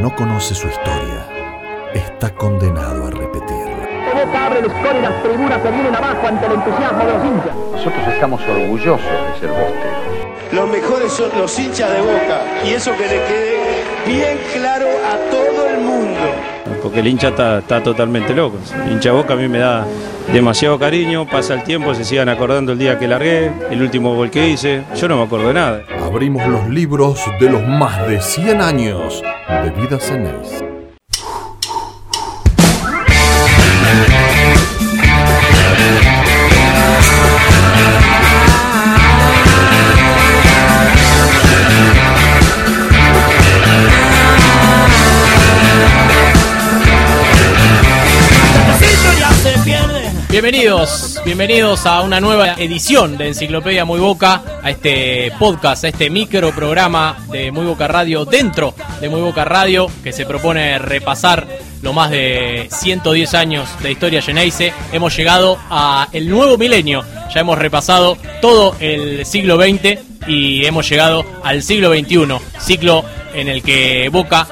no conoce su historia está condenado a repetirla. Boca abre el score y las tribunas se vienen abajo ante el entusiasmo de los hinchas. Nosotros estamos orgullosos de ser bosteros. Los mejores son los hinchas de Boca y eso que le quede bien claro a todo el mundo. Porque el hincha está, está totalmente loco. El hincha Boca a mí me da demasiado cariño, pasa el tiempo, se sigan acordando el día que largué, el último gol que hice. Yo no me acuerdo de nada. Abrimos los libros de los más de 100 años de vida Ceneice. Bienvenidos, bienvenidos a una nueva edición de Enciclopedia Muy Boca, a este podcast, a este micro programa de Muy Boca Radio dentro de Muy Boca Radio que se propone repasar lo más de 110 años de historia Geneise. Hemos llegado a el nuevo milenio, ya hemos repasado todo el siglo XX y hemos llegado al siglo XXI, ciclo en el que Boca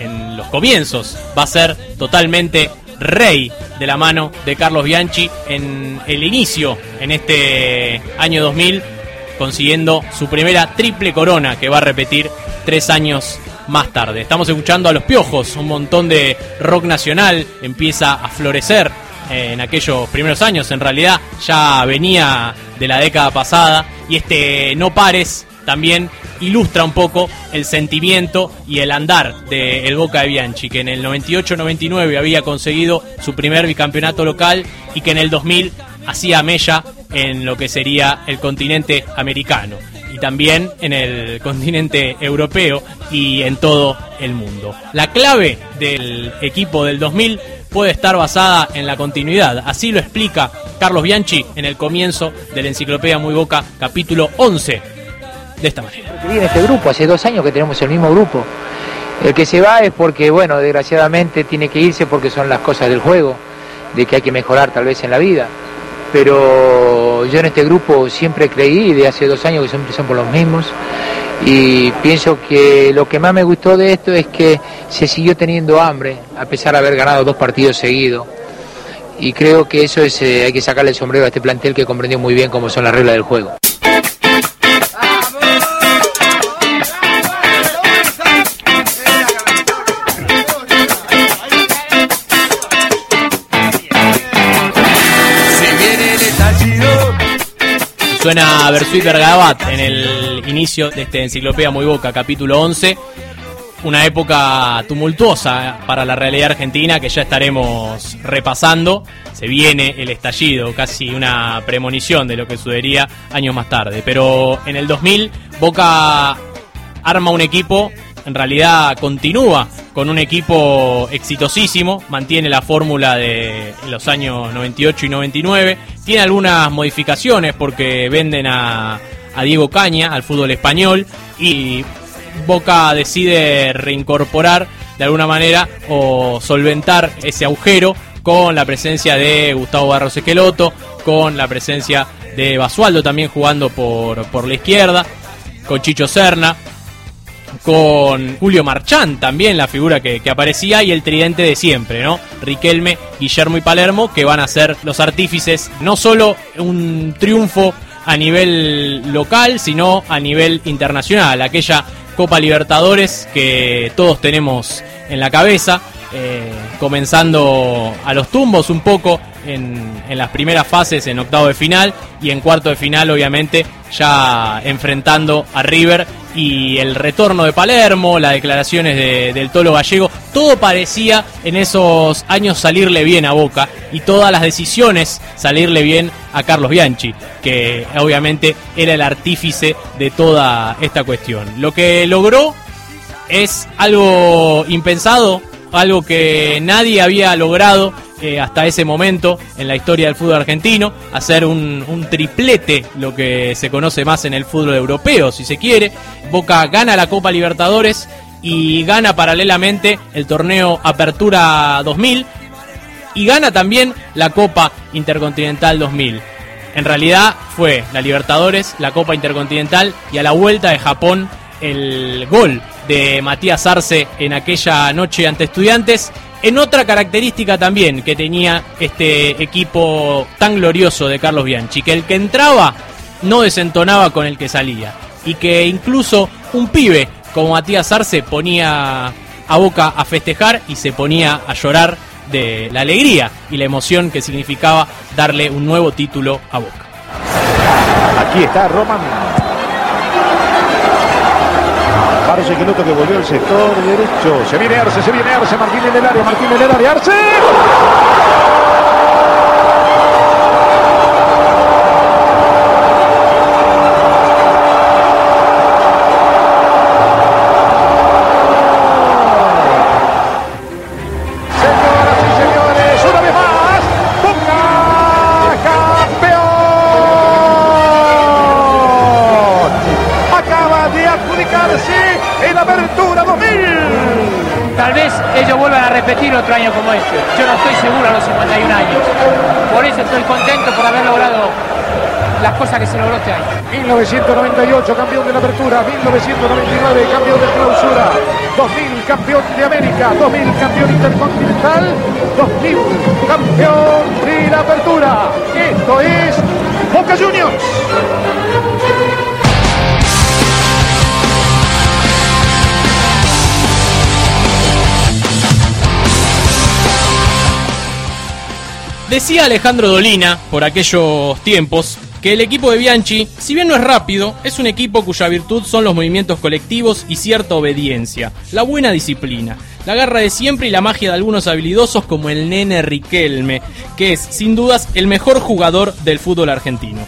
en los comienzos va a ser totalmente rey de la mano de Carlos Bianchi en el inicio, en este año 2000, consiguiendo su primera triple corona que va a repetir tres años más tarde. Estamos escuchando a Los Piojos, un montón de rock nacional empieza a florecer en aquellos primeros años, en realidad ya venía de la década pasada y este No Pares también ilustra un poco el sentimiento y el andar del el Boca de Bianchi, que en el 98-99 había conseguido su primer bicampeonato local y que en el 2000 hacía mella en lo que sería el continente americano y también en el continente europeo y en todo el mundo. La clave del equipo del 2000 puede estar basada en la continuidad, así lo explica Carlos Bianchi en el comienzo de la Enciclopedia Muy Boca, capítulo 11 de esta manera. en este grupo, hace dos años que tenemos el mismo grupo. El que se va es porque, bueno, desgraciadamente tiene que irse porque son las cosas del juego, de que hay que mejorar tal vez en la vida. Pero yo en este grupo siempre creí, de hace dos años que siempre son por los mismos, y pienso que lo que más me gustó de esto es que se siguió teniendo hambre, a pesar de haber ganado dos partidos seguidos. Y creo que eso es, eh, hay que sacarle el sombrero a este plantel que comprendió muy bien cómo son las reglas del juego. Suena Bersuit Bergabat en el inicio de este Enciclopedia Muy Boca, capítulo 11. Una época tumultuosa para la realidad argentina que ya estaremos repasando. Se viene el estallido, casi una premonición de lo que sucedería años más tarde. Pero en el 2000 Boca arma un equipo, en realidad continúa con un equipo exitosísimo, mantiene la fórmula de los años 98 y 99, tiene algunas modificaciones porque venden a, Diego Caña al fútbol español y Boca decide reincorporar de alguna manera o solventar ese agujero con la presencia de Gustavo Barros Esqueloto, con la presencia de Basualdo también jugando por, por la izquierda, con Chicho Serna, con Julio Marchán también, la figura que, aparecía, y el tridente de siempre, ¿no? Riquelme, Guillermo y Palermo, que van a ser los artífices, no solo un triunfo a nivel local, sino a nivel internacional, aquella Copa Libertadores que todos tenemos en la cabeza, eh, comenzando a los tumbos un poco en, las primeras fases, en octavo de final y en cuarto de final, obviamente, ya enfrentando a River y el retorno de Palermo, las declaraciones del Tolo Gallego, todo parecía en esos años salirle bien a Boca y todas las decisiones salirle bien a Carlos Bianchi, que obviamente era el artífice de toda esta cuestión. Lo que logró es algo impensado, algo que nadie había logrado hasta ese momento en la historia del fútbol argentino, hacer un, un, triplete, lo que se conoce más en el fútbol europeo, si se quiere. Boca gana la Copa Libertadores y gana paralelamente el torneo Apertura 2000 y gana también la Copa Intercontinental 2000. En realidad fue la Libertadores, la Copa Intercontinental y a la vuelta de Japón el gol de Matías Arce en aquella noche ante estudiantes. En otra característica también que tenía este equipo tan glorioso de Carlos Bianchi, que el que entraba no desentonaba con el que salía. Y que incluso un pibe como Matías Arce ponía a Boca a festejar y se ponía a llorar de la alegría y la emoción que significaba darle un nuevo título a Boca. Aquí está Roman. Parece que que volvió al sector derecho. Se viene Arce, se viene Arce, Martín en el área, Martín en el área, Arce. Que se logró este año. 1998 campeón de la apertura, 1999 campeón de clausura, 2000 campeón de América, 2000 campeón intercontinental, 2000 campeón de la apertura. Esto es Boca Juniors. Decía Alejandro Dolina, por aquellos tiempos, que el equipo de Bianchi, si bien no es rápido, es un equipo cuya virtud son los movimientos colectivos y cierta obediencia, la buena disciplina, la garra de siempre y la magia de algunos habilidosos como el nene Riquelme, que es sin dudas el mejor jugador del fútbol argentino.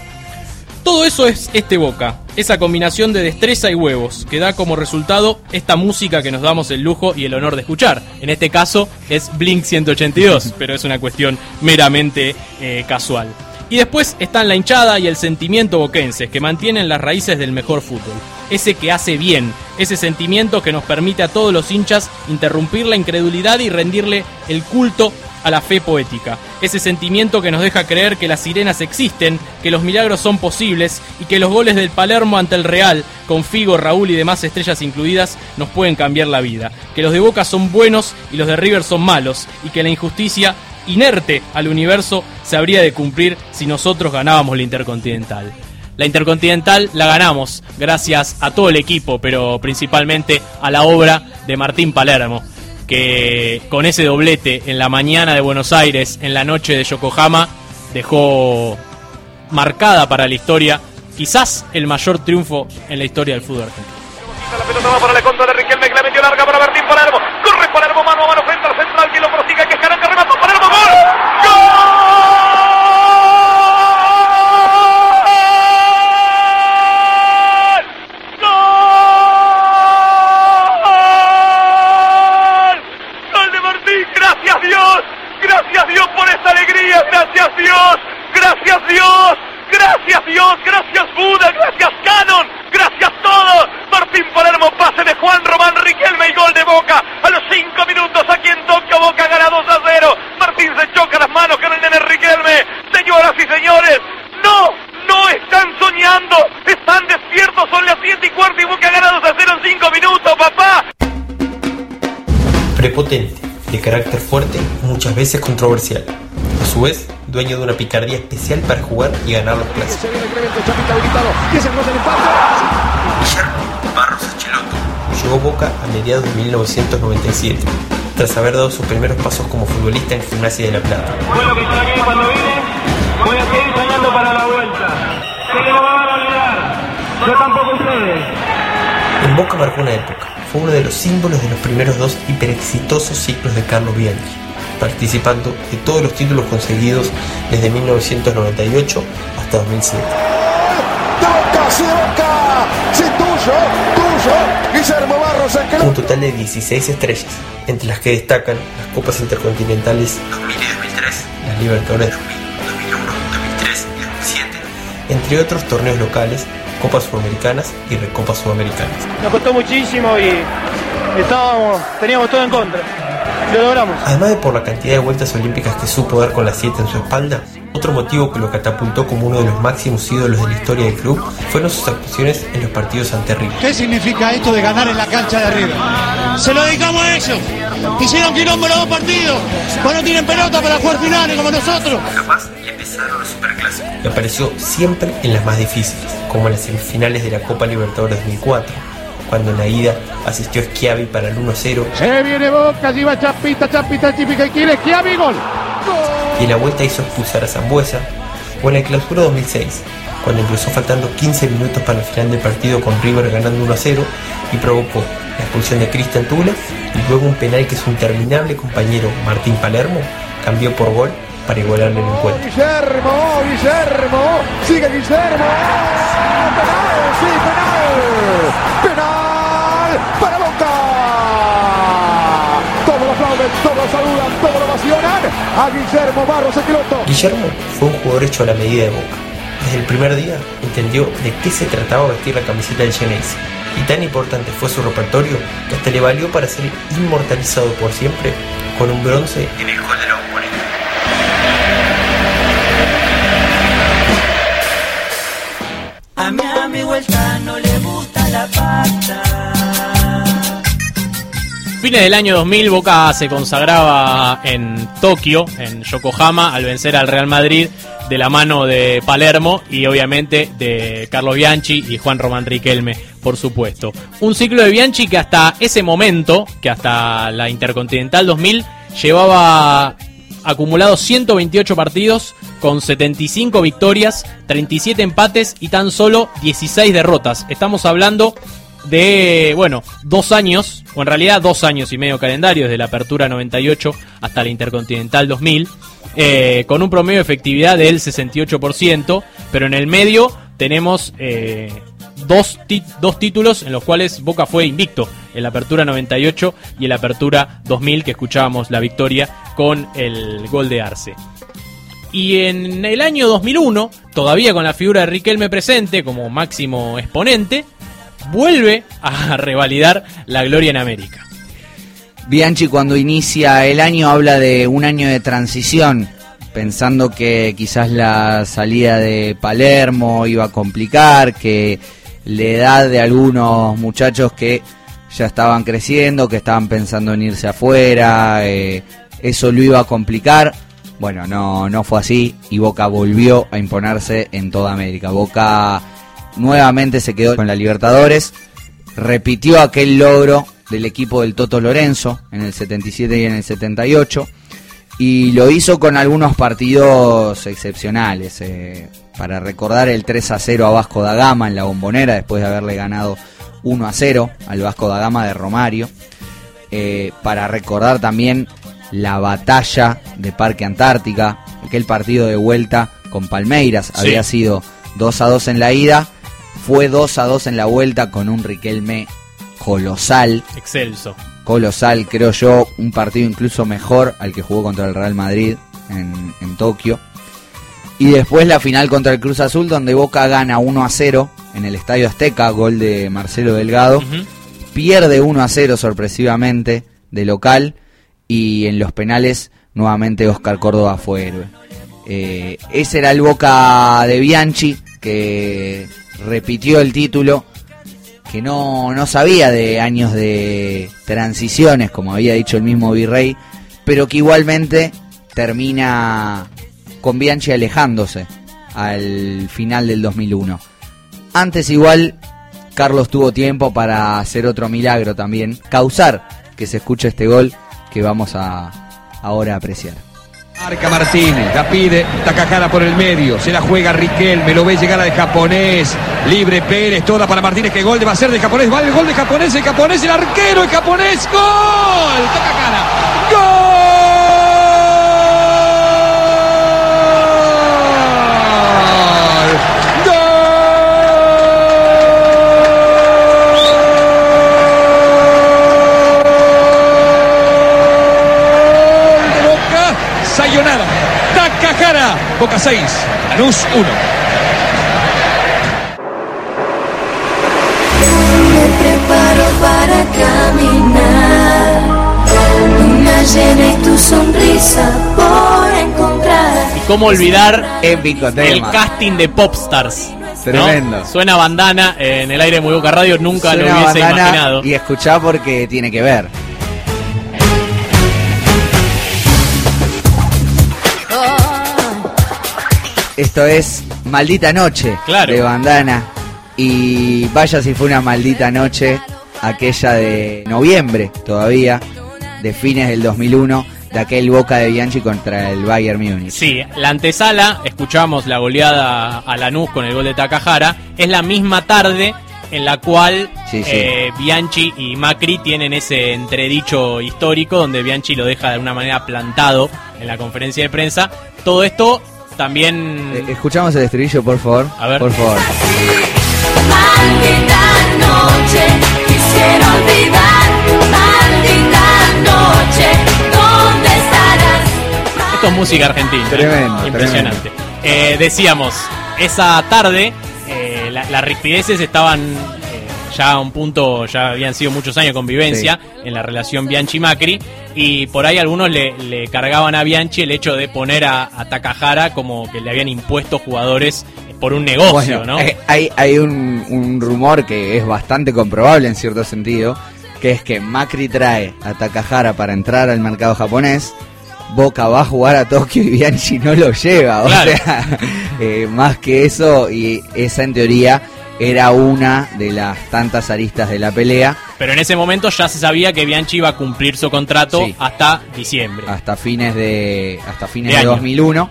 Todo eso es este Boca, esa combinación de destreza y huevos, que da como resultado esta música que nos damos el lujo y el honor de escuchar. En este caso es Blink 182, pero es una cuestión meramente eh, casual. Y después están la hinchada y el sentimiento boquense, que mantienen las raíces del mejor fútbol. Ese que hace bien, ese sentimiento que nos permite a todos los hinchas interrumpir la incredulidad y rendirle el culto a la fe poética. Ese sentimiento que nos deja creer que las sirenas existen, que los milagros son posibles y que los goles del Palermo ante el Real, con Figo, Raúl y demás estrellas incluidas, nos pueden cambiar la vida. Que los de Boca son buenos y los de River son malos y que la injusticia inerte al universo se habría de cumplir si nosotros ganábamos la Intercontinental. La Intercontinental la ganamos gracias a todo el equipo, pero principalmente a la obra de Martín Palermo, que con ese doblete en la mañana de Buenos Aires, en la noche de Yokohama, dejó marcada para la historia quizás el mayor triunfo en la historia del fútbol argentino. La pelota va para la de la metió larga para Martín Palermo. Corre Palermo mano a mano frente al central, que lo prosigue, que es Caranca, remató Palermo, gol. ¡Gol! Gracias Dios por esta alegría, gracias Dios, gracias Dios, gracias Dios, gracias Buda, gracias Canon, gracias todos. Martín Palermo, pase de Juan Román Riquelme y gol de Boca. A los cinco minutos aquí en Tokio, Boca gana 2 a 0. Martín se choca las manos con el nene Riquelme. Señoras y señores, no, no están soñando, están despiertos, son las 7 y cuarto y Boca gana 2 a 0 en 5 minutos, papá. Prepotente de carácter fuerte, muchas veces controversial. A su vez, dueño de una picardía especial para jugar y ganar los clásicos. Llegó Boca a mediados de 1997, tras haber dado sus primeros pasos como futbolista en Gimnasia de La Plata. Bueno, que aquí cuando vine, voy a seguir soñando para la vuelta. Sé que no van a olvidar, yo tampoco ustedes. En Boca marcó una época fue uno de los símbolos de los primeros dos hiperexitosos ciclos de Carlos Bianchi, participando de todos los títulos conseguidos desde 1998 hasta 2007. Un total de 16 estrellas, entre las que destacan las Copas Intercontinentales 2000 y 2003, las Libertadores 2001, 2003 y 2007, entre otros torneos locales Copas Sudamericanas y Recopas Sudamericanas. Nos costó muchísimo y estábamos, teníamos todo en contra. Lo logramos. Además de por la cantidad de vueltas olímpicas que supo dar con la 7 en su espalda, otro motivo que lo catapultó como uno de los máximos ídolos de la historia del club fueron sus actuaciones en los partidos ante River. ¿Qué significa esto de ganar en la cancha de arriba? Se lo dedicamos a ellos. Hicieron quilombo los dos partidos. Pues no tienen pelota para jugar finales como nosotros. Capaz y empezaron los superclásicos. Y apareció siempre en las más difíciles, como en las semifinales de la Copa Libertadores 2004, cuando en la ida asistió Schiavi para el 1-0 Se viene Boca, allí va Chapita, Chapita, típica y quiere Schiavi, gol. Y la vuelta hizo expulsar a Zambuesa, o en la clausura 2006, cuando ingresó faltando 15 minutos para el final del partido con River ganando 1 0 y provocó la expulsión de Cristian Tula y luego un penal que su interminable compañero Martín Palermo cambió por gol para igualarle el encuentro. Guillermo, Guillermo, sigue Guillermo. Penal, sí, penal. Penal para Boca. Todos aplauden, todos saludan, todos. A Guillermo Barros Esqueloto. Guillermo fue un jugador hecho a la medida de Boca. Desde el primer día entendió de qué se trataba vestir la camiseta del Genesis. Y tan importante fue su repertorio que hasta le valió para ser inmortalizado por siempre con un bronce en el gol de la. A mi amigo el no le gusta la pasta. Fines del año 2000, Boca se consagraba en Tokio, en Yokohama, al vencer al Real Madrid de la mano de Palermo y obviamente de Carlos Bianchi y Juan Román Riquelme, por supuesto. Un ciclo de Bianchi que hasta ese momento, que hasta la Intercontinental 2000, llevaba acumulados 128 partidos con 75 victorias, 37 empates y tan solo 16 derrotas. Estamos hablando de, bueno, dos años, o en realidad dos años y medio calendario, desde la apertura 98 hasta la Intercontinental 2000, eh, con un promedio de efectividad del 68%, pero en el medio tenemos eh, dos, dos títulos en los cuales Boca fue invicto, en la apertura 98 y en la apertura 2000, que escuchábamos la victoria con el gol de Arce. Y en el año 2001, todavía con la figura de Riquelme presente como máximo exponente, vuelve a revalidar la gloria en América. Bianchi cuando inicia el año habla de un año de transición, pensando que quizás la salida de Palermo iba a complicar, que la edad de algunos muchachos que ya estaban creciendo, que estaban pensando en irse afuera, eh, eso lo iba a complicar. Bueno, no, no fue así y Boca volvió a imponerse en toda América. Boca nuevamente se quedó con la Libertadores, repitió aquel logro del equipo del Toto Lorenzo en el 77 y en el 78 y lo hizo con algunos partidos excepcionales. eh, para recordar el 3 a 0 a Vasco da Gama en la Bombonera después de haberle ganado 1 a 0 al Vasco da Gama de Romario. Eh, para recordar también la batalla de Parque Antártica, aquel partido de vuelta con Palmeiras, Sí. había sido 2 a 2 en la ida, fue 2 a 2 en la vuelta con un Riquelme colosal, Excelso. colosal, creo yo, un partido incluso mejor al que jugó contra el Real Madrid en, en Tokio. Y después la final contra el Cruz Azul, donde Boca gana 1 a 0 en el Estadio Azteca, gol de Marcelo Delgado. Pierde 1 a 0 sorpresivamente de local. Y en los penales, nuevamente Oscar Córdoba fue héroe. Eh, ese era el Boca de Bianchi, que repitió el título que no, no sabía de años de transiciones, como había dicho el mismo Virrey, pero que igualmente termina con Bianchi alejándose al final del 2001. Antes igual, Carlos tuvo tiempo para hacer otro milagro también, causar que se escuche este gol que vamos a ahora apreciar. Marca Martínez, la pide Takahara por el medio, se la juega Riquelme, lo ve llegar al japonés, libre Pérez, toda para Martínez, que gol va a ser de japonés, va el gol de japonés, el japonés, el arquero, el japonés, gol, Takahara, gol, 6, Lanús 1. Me preparo para caminar. Una llena y tu sonrisa por encontrar. ¿Y cómo olvidar Épico el casting de Popstars? ¿no? Tremendo. Suena bandana en el aire de Muy Boca Radio, nunca Suena lo hubiese imaginado. Y escuchá porque tiene que ver. Esto es Maldita Noche Claro. de Bandana. Y vaya si fue una maldita noche aquella de noviembre todavía, de fines del 2001, de aquel Boca de Bianchi contra el Bayern Múnich. Sí, la antesala, escuchamos la goleada a Lanús con el gol de Takahara, es la misma tarde en la cual Sí, sí. eh, Bianchi y Macri tienen ese entredicho histórico donde Bianchi lo deja de alguna manera plantado en la conferencia de prensa. Todo esto también... Eh, Escuchamos el estribillo, por favor. A ver. Por favor. Maldita noche, quisiera olvidar. Maldita noche, ¿dónde estarás? Esto es música argentina. ¿eh? Tremendo, Impresionante. Eh, decíamos, esa tarde eh, la- las rispideces estaban eh, ya a un punto, ya habían sido muchos años de convivencia en la relación Bianchi-Macri y por ahí algunos le, le cargaban a Bianchi el hecho de poner a, a Takahara como que le habían impuesto jugadores por un negocio, Bueno, ¿no? eh, hay, hay un, un rumor que es bastante comprobable en cierto sentido, que es que Macri trae a Takahara para entrar al mercado japonés, Boca va a jugar a Tokio y Bianchi no lo lleva. O Claro. sea, eh, más que eso, y esa en teoría era una de las tantas aristas de la pelea Pero en ese momento ya se sabía que Bianchi iba a cumplir su contrato Sí. hasta diciembre. hasta fines de hasta fines De de, año. 2001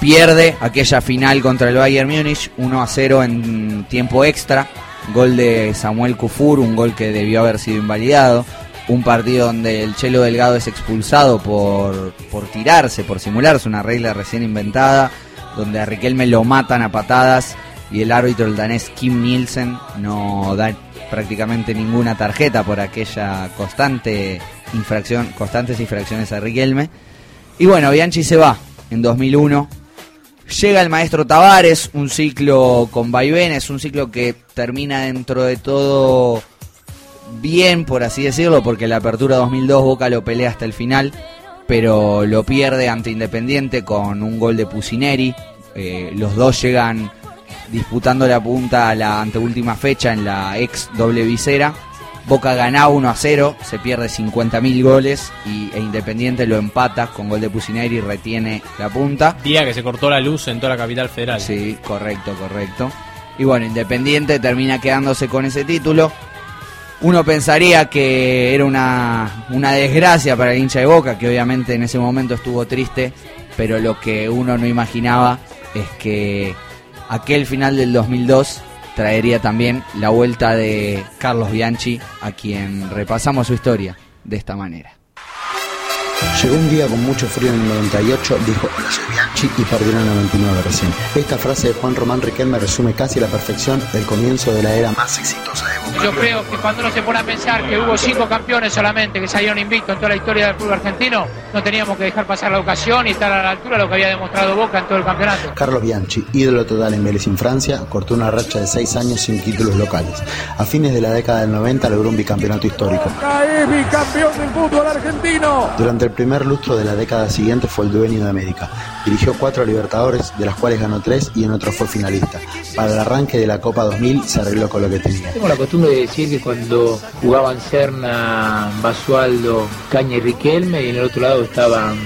pierde aquella final contra el Bayern Múnich 1 a 0 en tiempo extra gol de Samuel Kufur un gol que debió haber sido invalidado un partido donde el Chelo Delgado es expulsado por, por tirarse, por simularse una regla recién inventada, donde a Riquelme lo matan a patadas y el árbitro el danés Kim Nielsen no da prácticamente ninguna tarjeta por aquella constante infracción, constantes infracciones a Riquelme. Y bueno, Bianchi se va en 2001. Llega el maestro Tavares, un ciclo con vaivenes, un ciclo que termina dentro de todo bien, por así decirlo, porque la apertura 2002 Boca lo pelea hasta el final, pero lo pierde ante Independiente con un gol de Pusineri. Eh, los dos llegan disputando la punta a la anteúltima fecha en la ex doble visera. Boca gana 1 a 0, se pierde 50.000 goles y, e Independiente lo empata con gol de Pusineri y retiene la punta. Día que se cortó la luz en toda la capital federal. Sí, correcto, correcto. Y bueno, Independiente termina quedándose con ese título. Uno pensaría que era una, una desgracia para el hincha de Boca, que obviamente en ese momento estuvo triste, pero lo que uno no imaginaba es que aquel final del 2002 traería también la vuelta de Carlos Bianchi, a quien repasamos su historia de esta manera. Llegó un día con mucho frío en el 98, dijo, hola soy Bianchi y perdió en el 99 recién. Esta frase de Juan Román Riquelme resume casi a la perfección el comienzo de la era más exitosa de Boca. Yo creo que cuando uno se pone a pensar que hubo cinco campeones solamente que salieron invictos en toda la historia del fútbol argentino, no teníamos que dejar pasar la ocasión y estar a la altura de lo que había demostrado Boca en todo el campeonato. Carlos Bianchi, ídolo total en Vélez en Francia, cortó una racha de seis años sin títulos locales. A fines de la década del 90 logró un bicampeonato histórico. es bicampeón del fútbol argentino. Durante el primer lustro de la década siguiente fue el dueño de América. Dirigió cuatro Libertadores, de las cuales ganó tres y en otros fue finalista. Para el arranque de la Copa 2000 se arregló con lo que tenía. Tengo la costumbre de decir que cuando jugaban Serna, Basualdo, Caña y Riquelme, y en el otro lado estaban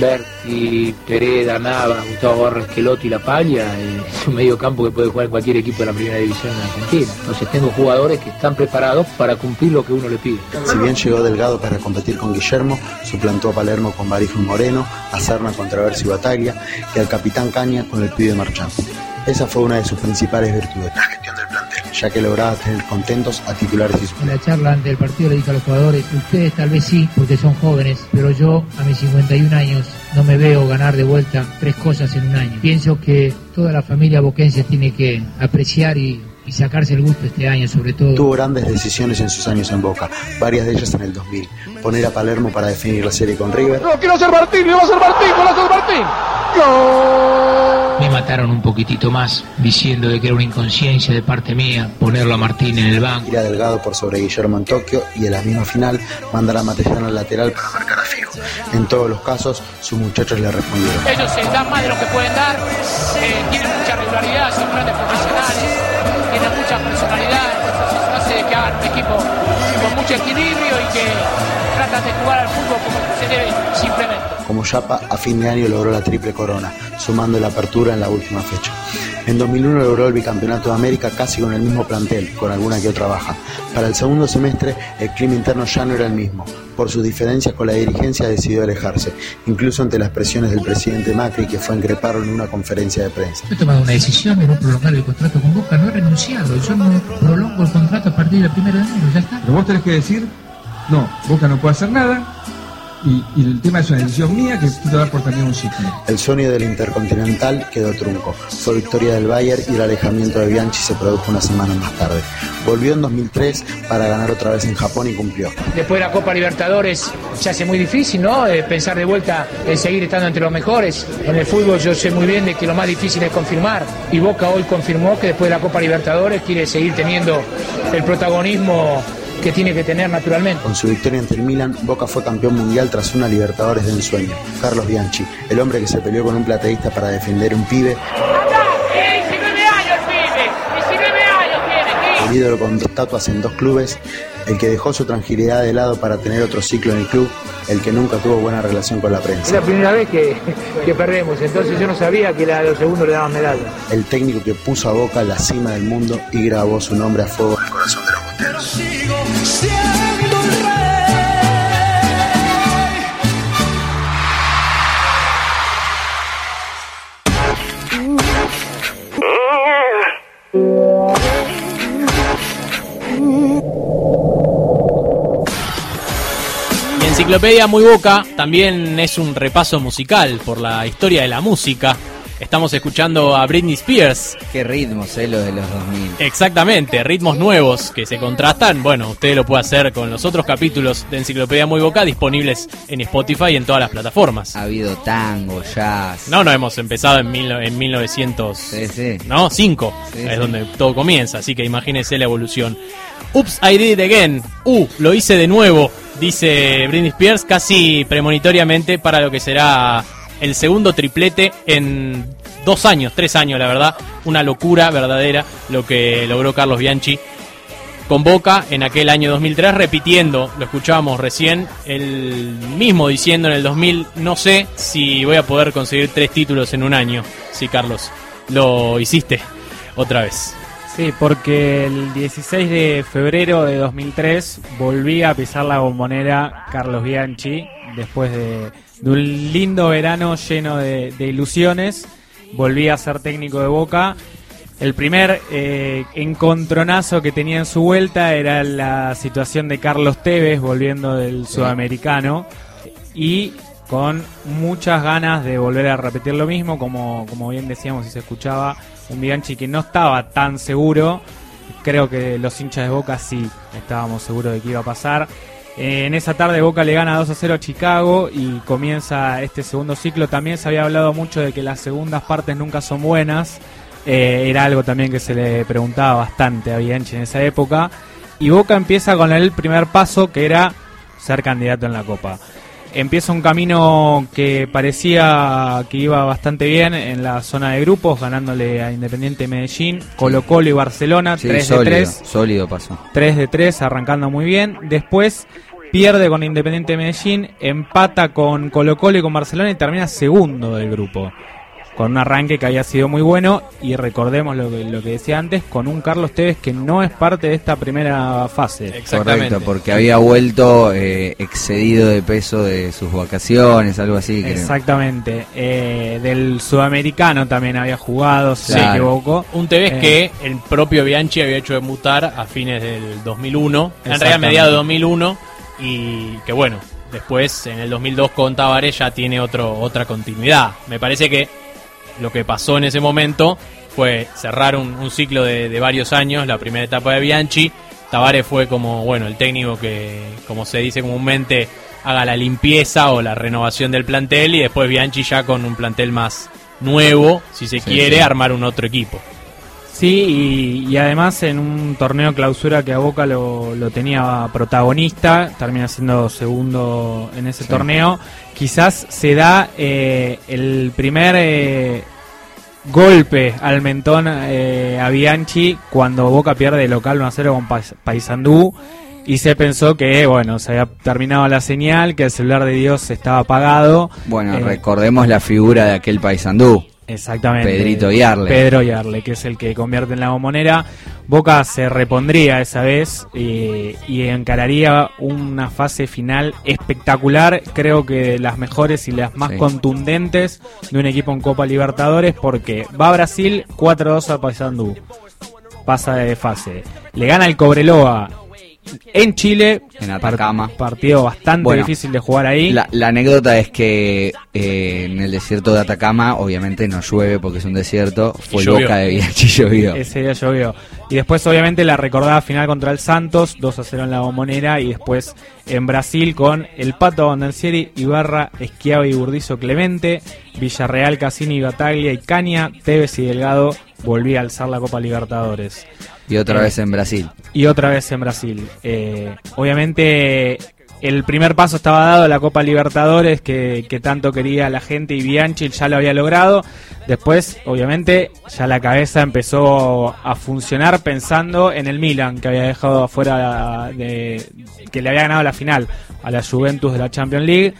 Berti, Pereda, Nava, Gustavo Barros, Esqueloto y La Palla, eh, es un medio campo que puede jugar en cualquier equipo de la primera división en Argentina. Entonces tengo jugadores que están preparados para cumplir lo que uno le pide. Si bien llegó Delgado para competir con Guillermo, suplantó a Palermo con Barijo y Moreno, a Serna con Traverso y Bataglia, y al capitán Caña con el pibe Marchán. Esa fue una de sus principales virtudes, la gestión del plantel, ya que lograba tener contentos a titulares En la charla antes del partido le dije a los jugadores, ustedes tal vez sí, porque son jóvenes, pero yo a mis 51 años no me veo ganar de vuelta tres cosas en un año. Pienso que toda la familia boquense tiene que apreciar y, y sacarse el gusto este año, sobre todo. Tuvo grandes decisiones en sus años en Boca, varias de ellas en el 2000. Poner a Palermo para definir la serie con River, No quiero ser Martín, le va a ser Martín, va a ser Martín. Me mataron un poquitito más, diciendo de que era una inconsciencia de parte mía ponerlo a Martín en el banco. ir a Delgado por sobre Guillermo en Tokio y en la misma final mandar a Matellano al lateral para marcar a Figo. En todos los casos, sus muchachos le respondieron. Ellos se dan más de lo que pueden dar, eh, tienen mucha regularidad, son grandes profesionales, mucha personalidad, entonces eso hace que hagan un equipo con mucho equilibrio y que tratan de jugar al fútbol como se debe simplemente. Como Yapa, a fin de año logró la triple corona, sumando la apertura en la última fecha. En 2001 logró el bicampeonato de América casi con el mismo plantel, con alguna que otra baja. Para el segundo semestre, el clima interno ya no era el mismo. Por sus diferencias con la dirigencia decidió alejarse, incluso ante las presiones del presidente Macri, que fue a increparlo en una conferencia de prensa. He tomado una decisión de no prolongar el contrato con Boca, no he renunciado. Yo no prolongo el contrato a partir del primero de enero, ya está. Pero vos tenés que decir, no, Boca no puede hacer nada, y, y el tema es una decisión mía que tú te vas por también un ciclo. El sueño del Intercontinental quedó trunco. Fue victoria del Bayern y el alejamiento de Bianchi se produjo una semana más tarde. Volvió en 2003 para ganar otra vez en Japón y cumplió. Después de la Copa Libertadores se hace muy difícil, ¿no? Eh, pensar de vuelta en seguir estando entre los mejores. En el fútbol yo sé muy bien de que lo más difícil es confirmar. Y Boca hoy confirmó que después de la Copa Libertadores quiere seguir teniendo el protagonismo que tiene que tener naturalmente. Con su victoria ante el Milan, Boca fue campeón mundial tras una Libertadores de ensueño. Carlos Bianchi, el hombre que se peleó con un plateísta para defender un pibe, 19 años el pibe, 19 años tiene, el ídolo con dos tatuas en dos clubes, el que dejó su tranquilidad de lado para tener otro ciclo en el club, el que nunca tuvo buena relación con la Es prensa. la primera vez que, que perdemos, entonces yo no sabía que a los segundos le daban medalla. El técnico que puso a Boca la cima del mundo y grabó su nombre a fuego Enciclopedia Muy Boca también es un repaso musical por la historia de la música. Estamos escuchando a Britney Spears. Qué ritmos, eh, los de los 2000. Exactamente, ritmos nuevos que se contrastan. Bueno, usted lo puede hacer con los otros capítulos de Enciclopedia Muy Boca disponibles en Spotify y en todas las plataformas. Ha habido tango, jazz. No, no, hemos empezado en, mil, en 1900. No, 5 Sí, es sí. donde todo comienza, así que imagínese la evolución. Ups, I did it again. Uh, lo hice de nuevo, dice Britney Spears, casi premonitoriamente para lo que será el segundo triplete en dos años, tres años, la verdad. Una locura verdadera lo que logró Carlos Bianchi con Boca en aquel año 2003, repitiendo, lo escuchábamos recién, el mismo diciendo en el 2000, no sé si voy a poder conseguir tres títulos en un año. Sí, Carlos, lo hiciste otra vez. Sí, porque el 16 de febrero de 2003 volví a pisar la bombonera Carlos Bianchi después de, de un lindo verano lleno de, de ilusiones. Volví a ser técnico de Boca. El primer eh, encontronazo que tenía en su vuelta era la situación de Carlos Tevez volviendo del sudamericano y con muchas ganas de volver a repetir lo mismo, como, como bien decíamos y se escuchaba, un Bianchi que no estaba tan seguro, creo que los hinchas de Boca sí estábamos seguros de que iba a pasar. Eh, en esa tarde Boca le gana 2 a 0 a Chicago y comienza este segundo ciclo. También se había hablado mucho de que las segundas partes nunca son buenas. Eh, era algo también que se le preguntaba bastante a Bianchi en esa época. Y Boca empieza con el primer paso que era ser candidato en la Copa. Empieza un camino que parecía que iba bastante bien en la zona de grupos, ganándole a Independiente Medellín, Colo Colo y Barcelona, Sí, 3 sólido, de 3. sólido pasó. 3 de 3, arrancando muy bien. Después pierde con Independiente Medellín, empata con Colo Colo y con Barcelona y termina segundo del grupo. Con un arranque que había sido muy bueno y recordemos lo que, lo que decía antes, con un Carlos Tevez que no es parte de esta primera fase. Correcto, porque había vuelto eh, excedido de peso de sus vacaciones, algo así. creo. Exactamente. Eh, del sudamericano también había jugado, si me equivoco. Un Tevez Eh, que el propio Bianchi había hecho debutar a fines del 2001, en realidad a Exactamente. mediados de 2001, y que bueno, después en el 2002 con Tavares ya tiene otro, otra continuidad. Me parece que lo que pasó en ese momento fue cerrar un, un ciclo de, de varios años, la primera etapa de Bianchi. Tavares fue como, bueno, el técnico que, como se dice comúnmente, haga la limpieza o la renovación del plantel y después Bianchi ya con un plantel más nuevo, si se Sí, quiere, sí. armar un otro equipo. Sí, y, y además en un torneo clausura que a Boca lo, lo tenía protagonista, termina siendo segundo en ese Sí. torneo, quizás se da eh, el primer eh, golpe al mentón eh, a Bianchi cuando Boca pierde de local 1 a 0 con Pais- Paysandú y se pensó que, bueno, se había terminado la señal, que el celular de Dios estaba apagado. Bueno, Eh, recordemos la figura de aquel paisandú. Exactamente. Pedrito Yarle. Pedro Yarle, que es el que convierte en la bombonera. Boca se repondría esa vez eh, y encararía una fase final espectacular. Creo que de las mejores y las más Sí. contundentes de un equipo en Copa Libertadores porque va a Brasil 4-2 a Paysandú. Pasa de fase. Le gana el Cobreloa en Chile. En Atacama. Partido bastante Bueno, difícil de jugar ahí. La, la anécdota es que eh, en el desierto de Atacama, obviamente no llueve porque es un desierto, fue llovió. boca de Bianchi llovió. Ese día llovió. Y después, obviamente, la recordada final contra el Santos, 2 a 0 en la bombonera. Y después en Brasil con el Pato Abandancieri, Ibarra, Esquiava y Burdizo Clemente, Villarreal, Cassini, y Bataglia y Caña, Tevez y Delgado volvía a alzar la Copa Libertadores. Y otra Eh, vez en Brasil. Y otra vez en Brasil. Eh, obviamente. El primer paso estaba dado a la Copa Libertadores que, que tanto quería la gente y Bianchi ya lo había logrado. Después, obviamente, ya la cabeza empezó a funcionar pensando en el Milan, que había dejado afuera de. que le había ganado la final a la Juventus de la Champions League.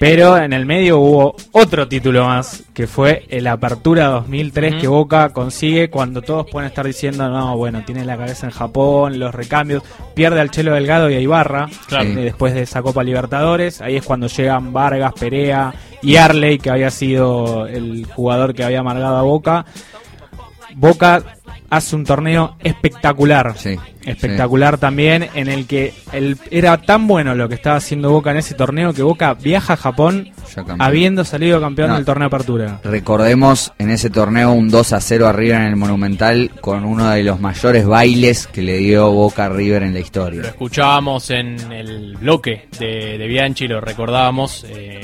Pero en el medio hubo otro título más, que fue el Apertura 2003 Ujú. que Boca consigue cuando todos pueden estar diciendo, no, bueno, tiene la cabeza en Japón, los recambios, pierde al Chelo Delgado y a Ibarra, Claro. eh, después de esa Copa Libertadores, ahí es cuando llegan Vargas, Perea y Arley, que había sido el jugador que había amargado a Boca. Boca hace un torneo espectacular. Espectacular también, en el que el, era tan bueno lo que estaba haciendo Boca en ese torneo que Boca viaja a Japón habiendo salido campeón No. del torneo Apertura. Recordemos en ese torneo un 2 a 0 a River en el Monumental con uno de los mayores bailes que le dio Boca a River en la Lo historia. escuchábamos en el bloque de, de Bianchi, lo recordábamos. eh,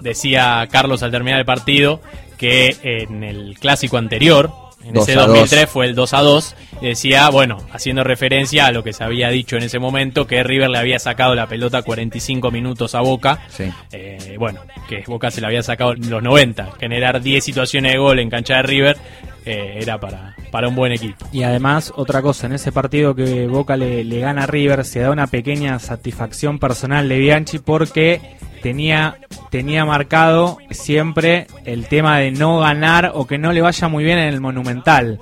decía Carlos al terminar el partido que en el clásico anterior, en 2 ese a 2003 2. fue el 2 a 2, decía, bueno, haciendo referencia a lo que se había dicho en ese momento, que River le había sacado la pelota 45 minutos a Boca. Sí. Eh, bueno, que Boca se la había sacado en los 90. Generar 10 situaciones de gol en cancha de River eh, era para, para un buen equipo. Y además, otra cosa, en ese partido que Boca le, le gana a River, se da una pequeña satisfacción personal de Bianchi porque tenía, tenía marcado siempre el tema de no ganar o que no le vaya muy bien en el Monumental.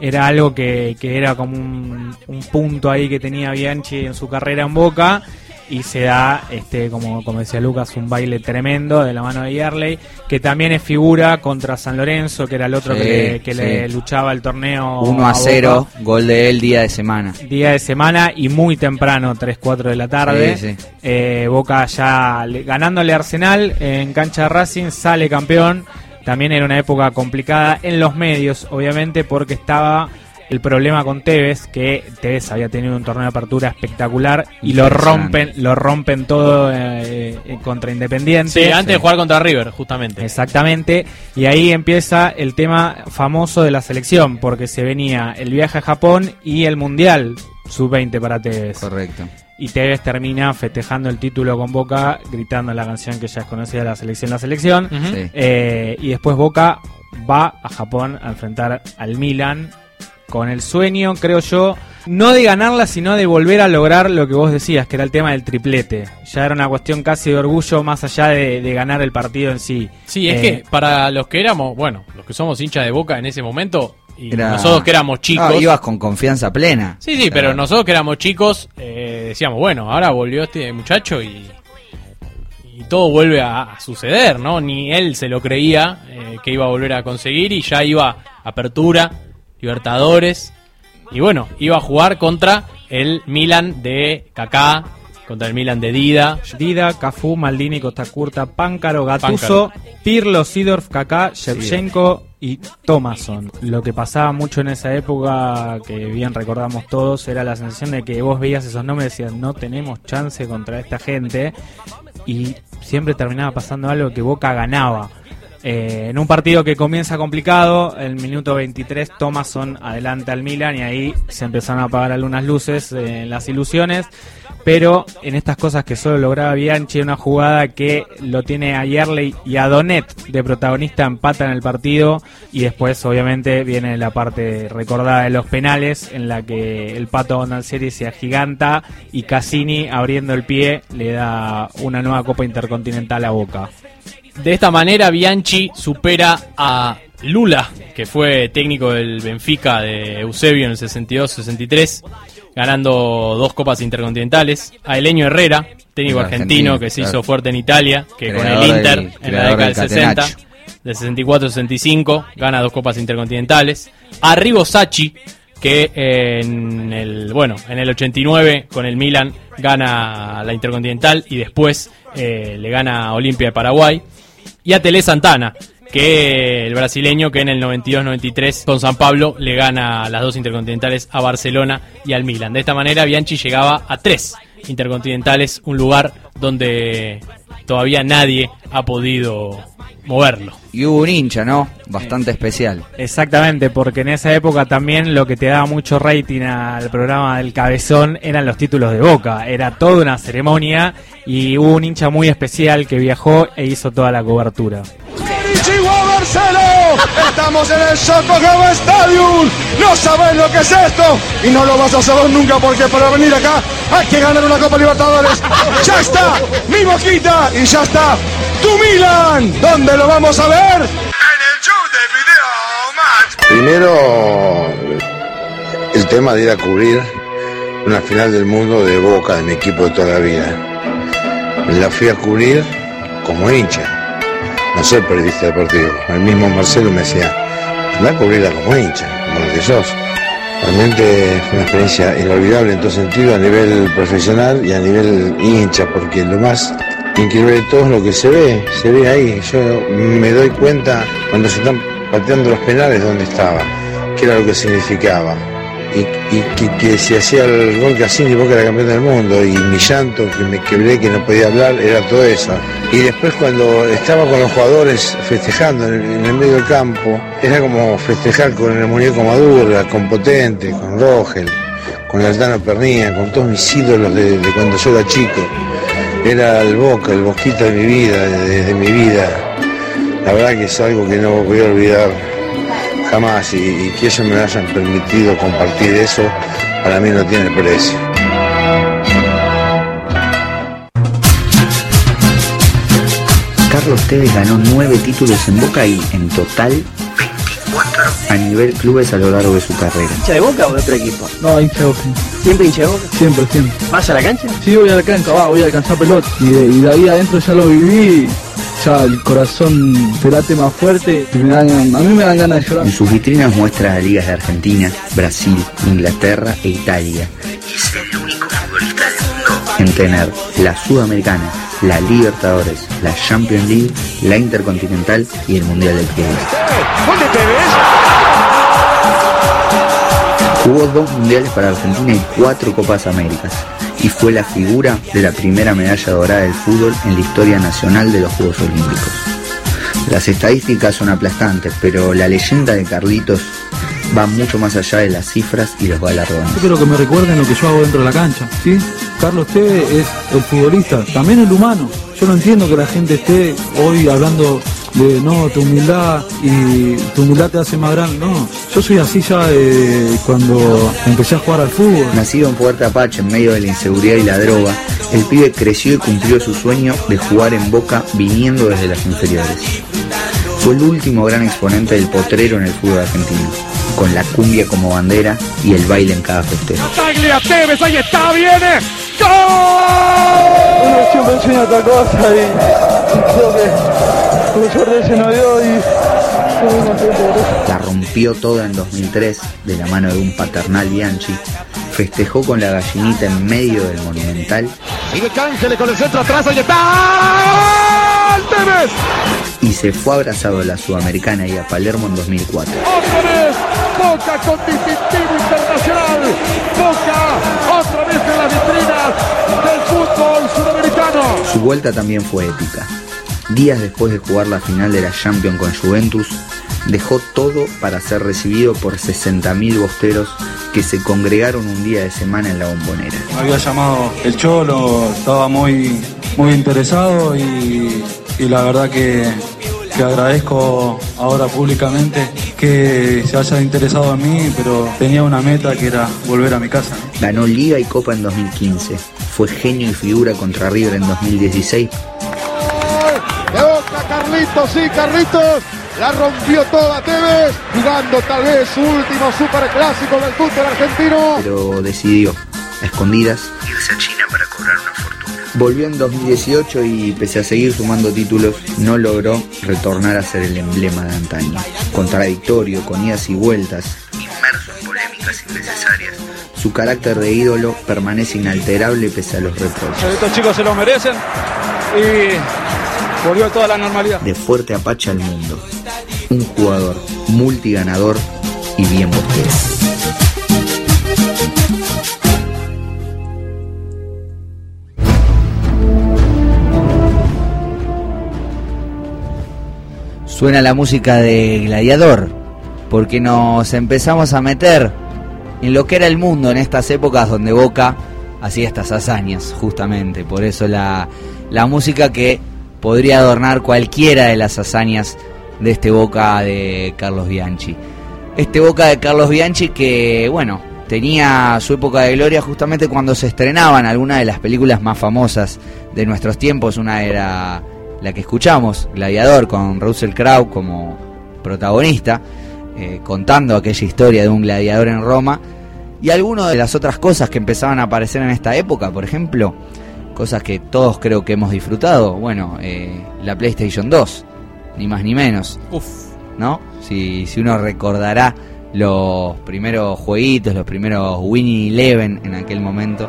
Era algo que, que era como un, un punto ahí que tenía Bianchi en su carrera en Boca y se da, este como, como decía Lucas, un baile tremendo de la mano de Yarley, que también es figura contra San Lorenzo, que era el otro Sí, que, le, que sí. le luchaba el torneo 1 a Boca. 0, gol de él día de semana. Día de semana y muy temprano, 3, 4 de la tarde. Sí, sí. Eh, Boca ya le- ganándole a Arsenal en cancha de Racing, sale campeón. También era una época complicada en los medios, obviamente, porque estaba el problema con Tevez, que Tevez había tenido un torneo de apertura espectacular y lo rompen, lo rompen todo eh, eh, contra Independiente. Sí, antes de jugar contra River, justamente. Exactamente, y ahí empieza el tema famoso de la selección, porque se venía el viaje a Japón y el Mundial sub-20 para Tevez. Correcto. Y Tevez termina festejando el título con Boca, gritando la canción que ya es conocida, la selección, la selección. Sí. Eh, y después Boca va a Japón a enfrentar al Milan con el sueño, creo yo, no de ganarla, sino de volver a lograr lo que vos decías, que era el tema del triplete. Ya era una cuestión casi de orgullo más allá de, de ganar el partido en sí. Sí, es Eh, que para los que éramos, bueno, los que somos hinchas de Boca en ese momento, y Era- nosotros que éramos chicos... Ah, ibas con confianza plena. Sí, sí, pero nosotros que éramos chicos eh, decíamos, bueno, ahora volvió este muchacho y, y todo vuelve a, a suceder, ¿no? Ni él se lo creía eh, que iba a volver a conseguir y ya iba Apertura, Libertadores y bueno, iba a jugar contra el Milan de Kaká, contra el Milan de Dida. Dida, Cafú, Maldini, Costa Curta, Páncaro, Gatuso, Pirlo, Sidorf, Kaká, Shevchenko y Thomason. Lo que pasaba mucho en esa época, que bien recordamos todos, era la sensación de que vos veías esos nombres y decías, no tenemos chance contra esta gente. Y siempre terminaba pasando algo que Boca ganaba. Eh, en un partido que comienza complicado, el minuto 23 Thomason adelante al Milan y ahí se empezaron a apagar algunas luces en las ilusiones, pero en estas cosas que solo lograba Bianchi, una jugada que lo tiene a Yerley y a Donet de protagonista empatan el partido y después obviamente viene la parte recordada de los penales en la que el Pato Bondancieri se agiganta y Cassini abriendo el pie le da una nueva Copa Intercontinental a Boca. De esta manera, Bianchi supera a Lula, que fue técnico del Benfica de Eusebio en el 62-63, ganando dos copas intercontinentales. A Eleño Herrera, técnico argentino, que se hizo fuerte en Italia, que con el Inter del- en la década del del 60, Catenaccio. del 64-65, gana dos copas intercontinentales. A Rigo Sacchi, que en el bueno en el 89 con el Milan gana la Intercontinental y después eh, le gana a Olimpia de Paraguay y a Tele Santana que el brasileño que en el 92-93 con San Pablo le gana las dos intercontinentales a Barcelona y al Milan. De esta manera Bianchi llegaba a tres intercontinentales, un lugar donde todavía nadie ha podido moverlo. Y hubo un hincha, ¿no? Bastante especial. Exactamente, porque en esa época también lo que te daba mucho rating al programa del Cabezón eran los títulos de Boca. Era toda una ceremonia y hubo un hincha muy especial que viajó e hizo toda la cobertura. Estamos en el Yokohama Stadium. No sabes lo que es esto y no lo vas a saber nunca porque para venir acá hay que ganar una Copa Libertadores. Ya está, mi boquita y ya está tu Milan. ¿Dónde lo vamos a ver? Primero, el tema de ir a cubrir una final del mundo de Boca, de mi equipo de toda la vida. La fui a cubrir como hincha, no soy periodista deportivo. El mismo Marcelo me decía, anda a cubrirla como hincha, como lo que sos. Realmente fue una experiencia inolvidable en todo sentido, a nivel profesional y a nivel hincha, porque lo más increíble de todo es lo que se ve, se ve ahí. Yo me doy cuenta cuando se están pateando los penales dónde estaba, qué era lo que significaba. Y, y que, que si hacía el gol Cassini, Boca era campeón del mundo, y mi llanto, que me quebré, que no podía hablar, era todo eso. Y después cuando estaba con los jugadores festejando en el, medio del campo, era como festejar con el muñeco Madura, con Potente, con Rogel, con Altano Pernía, con todos mis ídolos de, cuando yo era chico. Era el Boca, el Boquita de mi vida, desde de mi vida. La verdad que es algo que no voy a olvidar jamás y, y que ellos me hayan permitido compartir eso, para mí no tiene precio. Carlos Tevez ganó nueve títulos en Boca y en total 24 a nivel clubes a lo largo de su carrera. ¿Hincha de Boca o de otro equipo? No, hincha de Boca. ¿Siempre hincha de Boca? Siempre, siempre. ¿Vas a la cancha? Sí, voy a la cancha, va, voy a alcanzar pelota. Y de, y de ahí adentro ya lo viví. Ya el corazón te late más fuerte. y me dan- a mí me dan ganas de llorar. En sus vitrinas muestra a ligas de Argentina, Brasil, Inglaterra e Italia. Es el único futbolista del mundo en tener la Sudamericana, la Libertadores, la Champions League, la Intercontinental y el Mundial del Club. Jugó dos mundiales para Argentina y cuatro Copas Américas. Y fue la figura de la primera medalla dorada del fútbol en la historia nacional de los Juegos Olímpicos. Las estadísticas son aplastantes, pero la leyenda de Carlitos va mucho más allá de las cifras y los galardones. Yo quiero que me recuerden lo que yo hago dentro de la cancha, ¿sí? Carlos Tevez es el futbolista, también el humano. Yo no entiendo que la gente esté hoy hablando de no, tu humildad y tu humildad te hace más grande. No, yo soy así ya de cuando empecé a jugar al fútbol. Nacido en Puerto Apache en medio de la inseguridad y la droga, el pibe creció y cumplió su sueño de jugar en Boca viniendo desde las inferiores. Fue el último gran exponente del potrero en el fútbol argentino, con la cumbia como bandera y el baile en cada festejo. Taglia Tevez, ahí está, viene. Uno siempre enseña otra cosa y, y creo que por suerte se nos dio y. La rompió toda en 2003 de la mano de un paternal Bianchi, festejó con la gallinita en medio del Monumental Sigue Cángele con el centro atrás, ahí está. Tevez. y se fue abrazado a la Sudamericana y a Palermo en 2004. Otra vez, Boca con distintivo internacional. Boca, otra vez en las vitrinas del fútbol sudamericano. Su vuelta también fue épica. Días después de jugar la final de la Champions con Juventus, dejó todo para ser recibido por 60.000 bosteros que se congregaron un día de semana en la bombonera. Me había llamado el Cholo, estaba muy, muy interesado y, y la verdad que, que agradezco ahora públicamente que se haya interesado en mí, pero tenía una meta que era volver a mi casa. Ganó Liga y Copa en 2015, fue genio y figura contra River en 2016. Carlitos, sí, Carlitos. La rompió toda Tevez, jugando tal vez su último superclásico del fútbol argentino. pero decidió, a escondidas, irse a China para cobrar una fortuna. Volvió en 2018 y pese a seguir sumando títulos, no logró retornar a ser el emblema de antaño. Contradictorio, con idas y vueltas, inmerso en polémicas innecesarias, su carácter de ídolo permanece inalterable pese a los reproches. Estos chicos se lo merecen y volvió toda la normalidad. De fuerte apache al mundo, un jugador multiganador y bien bostero. Suena la música de Gladiador, porque nos empezamos a meter en lo que era el mundo en estas épocas donde Boca hacía estas hazañas, justamente. Por eso la, la música que podría adornar cualquiera de las hazañas de este Boca de Carlos Bianchi. Este Boca de Carlos Bianchi que, bueno, tenía su época de gloria justamente cuando se estrenaban algunas de las películas más famosas de nuestros tiempos. Una era la que escuchamos, Gladiador, con Russell Crowe como protagonista, eh, contando aquella historia de un gladiador en Roma. Y algunas de las otras cosas que empezaban a aparecer en esta época, por ejemplo, cosas que todos creo que hemos disfrutado. Bueno, eh, la PlayStation 2, ni más ni menos. Uf. ¿No? Si, si uno recordará los primeros jueguitos, los primeros Winnie Eleven en aquel momento.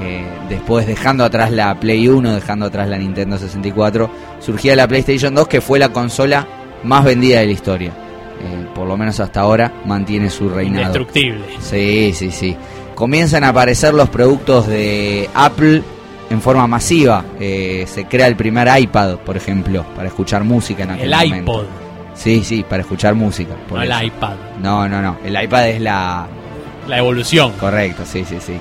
eh, después dejando atrás la Play 1, dejando atrás la Nintendo 64, surgía la PlayStation 2 que fue la consola más vendida de la historia. Eh, por lo menos hasta ahora mantiene su reinado. Indestructible. Sí, sí, sí. Comienzan a aparecer los productos de Apple en forma masiva. Eh, se crea el primer iPad, por ejemplo, para escuchar música en aquel El momento. iPod. Sí, sí, para escuchar música. por No el iPad. No, no, no. El iPad es la... La evolución. Correcto, sí, sí, sí.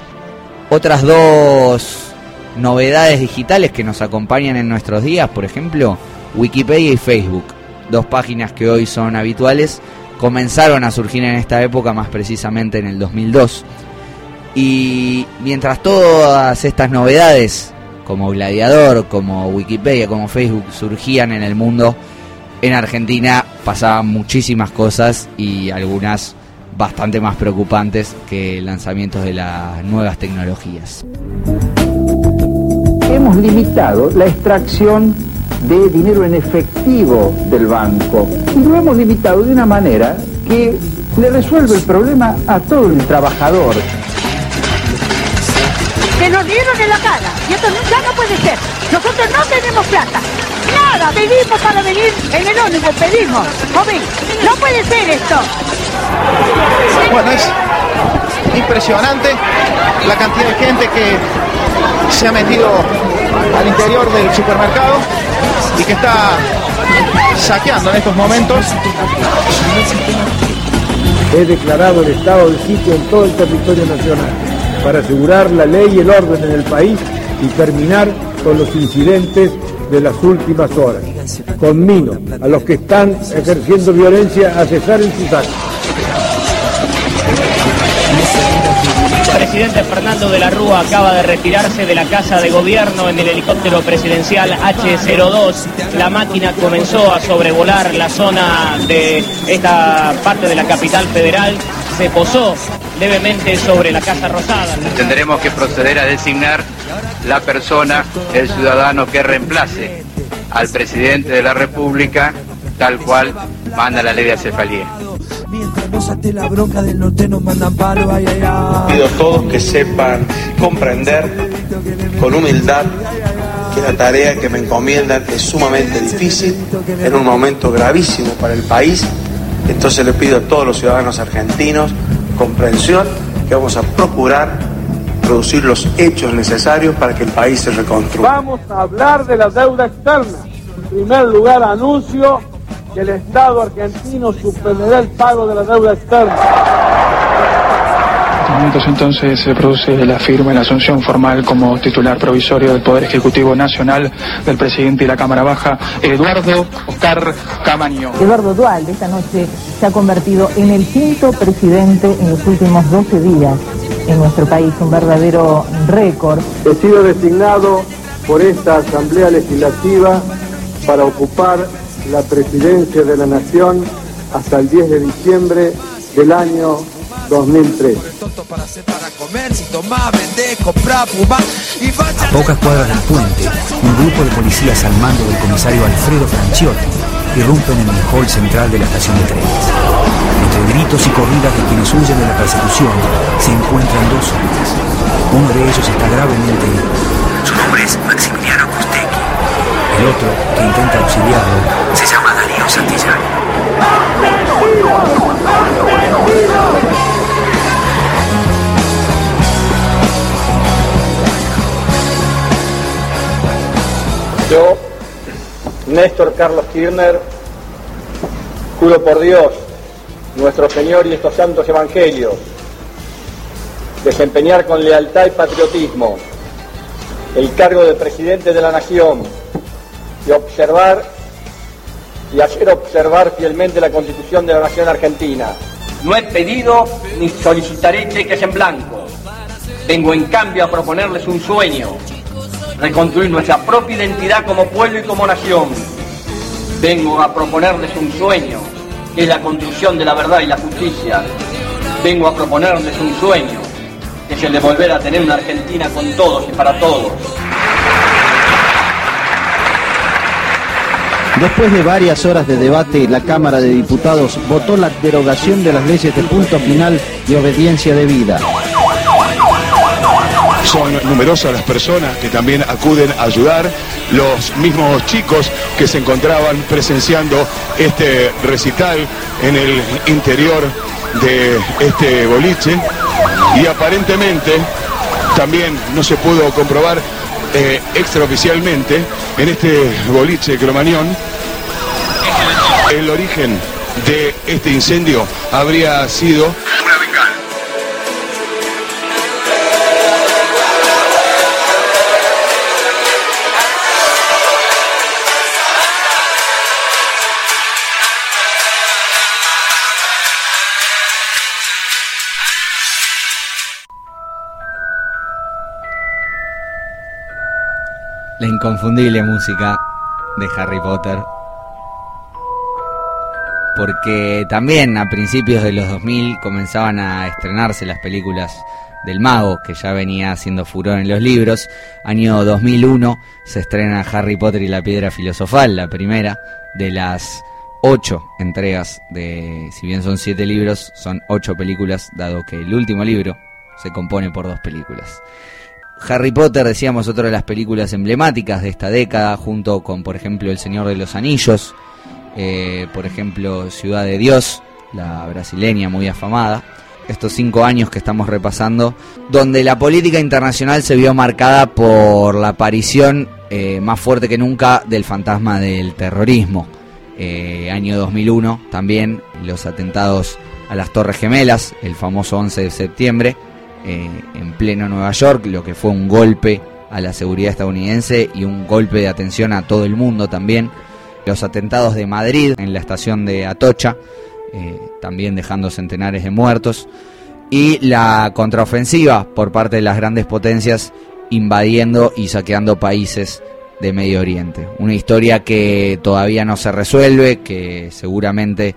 Otras dos novedades digitales que nos acompañan en nuestros días, por ejemplo, Wikipedia y Facebook. Dos páginas que hoy son habituales. Comenzaron a surgir en esta época, más precisamente en el 2002. Y mientras todas estas novedades, como Gladiador, como Wikipedia, como Facebook, surgían en el mundo, en Argentina pasaban muchísimas cosas y algunas bastante más preocupantes que lanzamientos de las nuevas tecnologías. Hemos limitado la extracción de dinero en efectivo del banco y lo hemos limitado de una manera que le resuelve el problema a todo el trabajador. Que nos dieron en la cara. Y esto ya no puede ser. Nosotros no tenemos plata. Nada. Pedimos para venir en el ónibus. Pedimos. Joven, no puede ser esto. Bueno, es impresionante la cantidad de gente que se ha metido al interior del supermercado y que está saqueando en estos momentos. He declarado el estado de sitio en todo el territorio nacional para asegurar la ley y el orden en el país y terminar con los incidentes de las últimas horas. Conmino a los que están ejerciendo violencia a cesar en sus presidente Fernando de la Rúa acaba de retirarse de la casa de gobierno en el helicóptero presidencial H-02. La máquina comenzó a sobrevolar la zona de esta parte de la capital federal. Se posó levemente sobre la Casa Rosada. Tendremos que proceder a designar la persona, el ciudadano que reemplace al presidente de la República, tal cual manda la ley de acefalía. Mientras nos ate la bronca del norte nos mandan palo, ay, ay, ay. Pido a todos que sepan comprender con humildad que la tarea que me encomiendan es sumamente difícil, en un momento gravísimo para el país. Entonces le pido a todos los ciudadanos argentinos comprensión que vamos a procurar producir los hechos necesarios para que el país se reconstruya. Vamos a hablar de la deuda externa. primer lugar, anuncio que el Estado argentino suspenderá el pago de la deuda externa. En momentos entonces se produce la firma y la asunción formal como titular provisorio del Poder Ejecutivo Nacional del presidente de la Cámara Baja, Eduardo Oscar Camaño. Eduardo Dualde esta noche se ha convertido en el quinto presidente en los últimos 12 días en nuestro país, un verdadero récord. He sido designado por esta Asamblea Legislativa para ocupar la presidencia de la Nación hasta el 10 de diciembre del año 2003. A pocas cuadras del puente, un grupo de policías al mando del comisario Alfredo Franciotti irrumpen en el hall central de la estación de trenes. Entre gritos y corridas de quienes huyen de la persecución, se encuentran dos hombres. Uno de ellos está gravemente herido. Su nombre es Maximiliano Costecchi. El otro, que intenta auxiliarlo, se llama Darío Santillán. Yo, Néstor Carlos Kirchner, juro por Dios, nuestro Señor y estos santos evangelios, desempeñar con lealtad y patriotismo el cargo de presidente de la Nación y observar y hacer observar fielmente la Constitución de la Nación Argentina. No he pedido ni solicitaré cheques en blanco. Vengo en cambio a proponerles un sueño, reconstruir nuestra propia identidad como pueblo y como nación. Vengo a proponerles un sueño, que es la construcción de la verdad y la justicia. Vengo a proponerles un sueño, que es el de volver a tener una Argentina con todos y para todos. Después de varias horas de debate, la Cámara de Diputados votó la derogación de las leyes de punto final y obediencia debida. Son numerosas las personas que también acuden a ayudar, los mismos chicos que se encontraban presenciando este recital en el interior de este boliche. Y aparentemente también no se pudo comprobar eh, extraoficialmente en este boliche cromañón el origen de este incendio habría sido La inconfundible música de Harry Potter. Porque también a principios de los 2000 comenzaban a estrenarse las películas del mago, que ya venía haciendo furor en los libros. Año 2001 se estrena Harry Potter y la piedra filosofal, la primera de las ocho entregas de, si bien son siete libros, son ocho películas, dado que el último libro se compone por dos películas. Harry Potter, decíamos, otra de las películas emblemáticas de esta década, junto con, por ejemplo, El Señor de los Anillos, eh, por ejemplo, Ciudad de Dios, la brasileña muy afamada. Estos cinco años que estamos repasando, donde la política internacional se vio marcada por la aparición eh, más fuerte que nunca del fantasma del terrorismo. Eh, año 2001 también los atentados a las Torres Gemelas, el famoso 11 de septiembre, eh, en pleno Nueva York, lo que fue un golpe a la seguridad estadounidense y un golpe de atención a todo el mundo también. Los atentados de Madrid en la estación de Atocha, eh, también dejando centenares de muertos. Y la contraofensiva por parte de las grandes potencias invadiendo y saqueando países de Medio Oriente. Una historia que todavía no se resuelve, que seguramente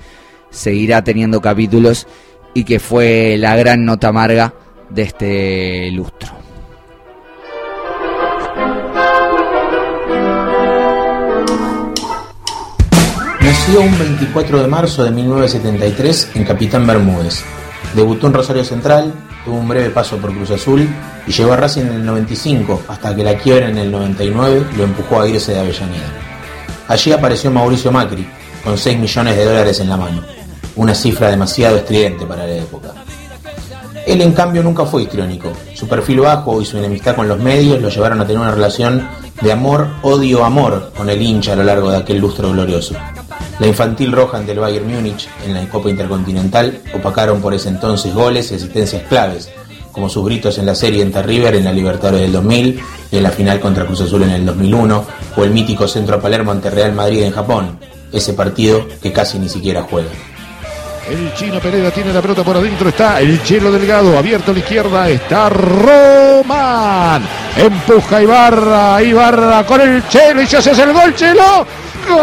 seguirá teniendo capítulos y que fue la gran nota amarga de este lustro. Nació un 24 de marzo de 1973 en Capitán Bermúdez. Debutó en Rosario Central, tuvo un breve paso por Cruz Azul y llegó a Racing en el 95 hasta que la quiebra en el 99 lo empujó a irse de Avellaneda. Allí apareció Mauricio Macri con 6 millones de dólares en la mano, una cifra demasiado estridente para la época. Él en cambio nunca fue histriónico. Su perfil bajo y su enemistad con los medios lo llevaron a tener una relación de amor, odio, amor con el hincha a lo largo de aquel lustro glorioso. La infantil roja ante el Bayern Múnich en la Copa Intercontinental opacaron por ese entonces goles y asistencias claves, como sus gritos en la serie ante River en la Libertadores del 2000 y en la final contra Cruz Azul en el 2001, o el mítico Centro Palermo ante Real Madrid en Japón, ese partido que casi ni siquiera juega. El chino Pereira tiene la pelota por adentro. Está el Chelo Delgado. Abierto a la izquierda. Está Román. Empuja Ibarra. Ibarra con el Chelo. Y se hace el gol, Chelo. ¡Gol!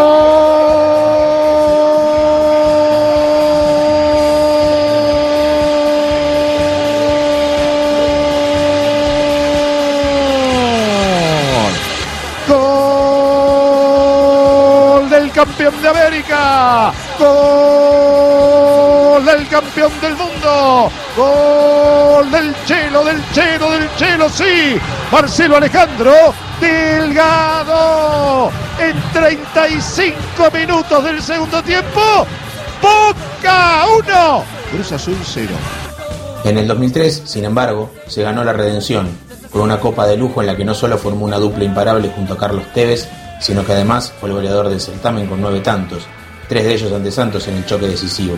¡Gol del campeón de América! ¡Gol campeón del mundo! ¡Gol del Chelo, del Chelo, del Chelo! ¡Sí! Marcelo Alejandro Delgado. En 35 minutos del segundo tiempo. Boca 1. Cruz Azul 0. En el 2003, sin embargo, se ganó la redención con una copa de lujo en la que no solo formó una dupla imparable junto a Carlos Tevez, sino que además fue el goleador del certamen con nueve tantos, tres de ellos ante Santos en el choque decisivo.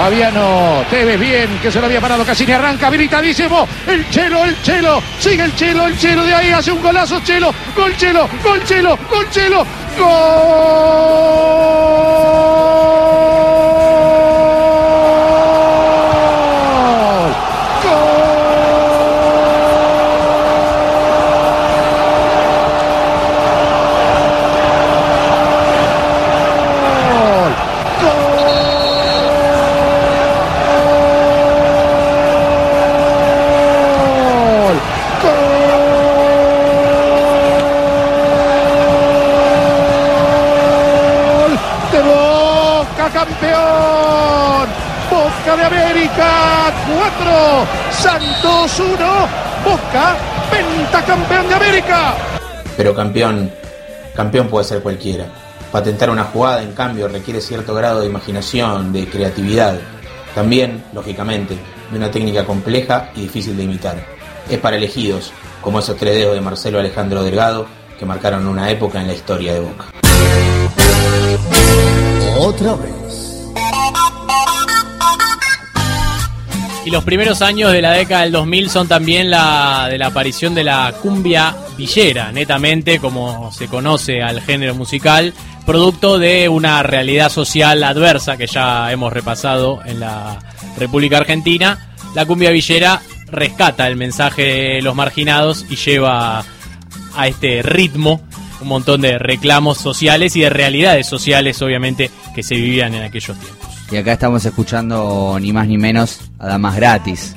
Fabiano, Tevez bien, que se lo había parado Cassini, arranca habilitadísimo. El Chelo, el Chelo, sigue el Chelo, el Chelo de ahí, hace un golazo Chelo, gol Chelo, gol Chelo, gol Chelo, gol. Pero campeón, campeón puede ser cualquiera. Patentar una jugada, en cambio, requiere cierto grado de imaginación, de creatividad. También, lógicamente, de una técnica compleja y difícil de imitar. Es para elegidos, como esos tres dedos de Marcelo Alejandro Delgado, que marcaron una época en la historia de Boca. Otra vez. Los primeros años de la década del 2000 son también la de la aparición de la cumbia villera, netamente como se conoce al género musical, producto de una realidad social adversa que ya hemos repasado en la República Argentina. La cumbia villera rescata el mensaje de los marginados y lleva a este ritmo un montón de reclamos sociales y de realidades sociales, obviamente, que se vivían en aquellos tiempos. Y acá estamos escuchando ni más ni menos a Damas Gratis.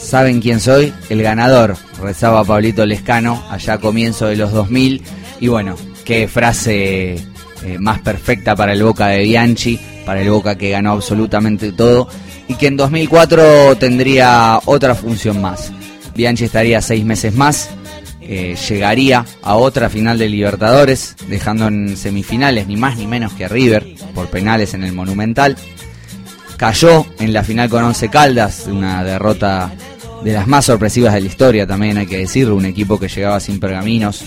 ¿Saben quién soy? El ganador, rezaba Pablito Lescano allá a comienzo de los 2000. Y bueno, qué frase eh, más perfecta para el Boca de Bianchi, para el Boca que ganó absolutamente todo y que en 2004 tendría otra función más. Bianchi estaría seis meses más, eh, llegaría a otra final de Libertadores, dejando en semifinales ni más ni menos que River por penales en el Monumental. Cayó en la final con Once Caldas, una derrota de las más sorpresivas de la historia, también hay que decirlo, un equipo que llegaba sin pergaminos,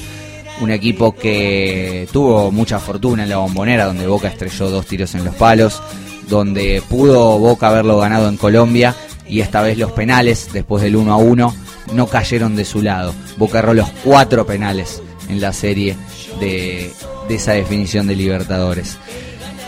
un equipo que tuvo mucha fortuna en la bombonera, donde Boca estrelló dos tiros en los palos, donde pudo Boca haberlo ganado en Colombia y esta vez los penales, después del 1 a 1, no cayeron de su lado. Boca erró los cuatro penales en la serie de, de esa definición de Libertadores.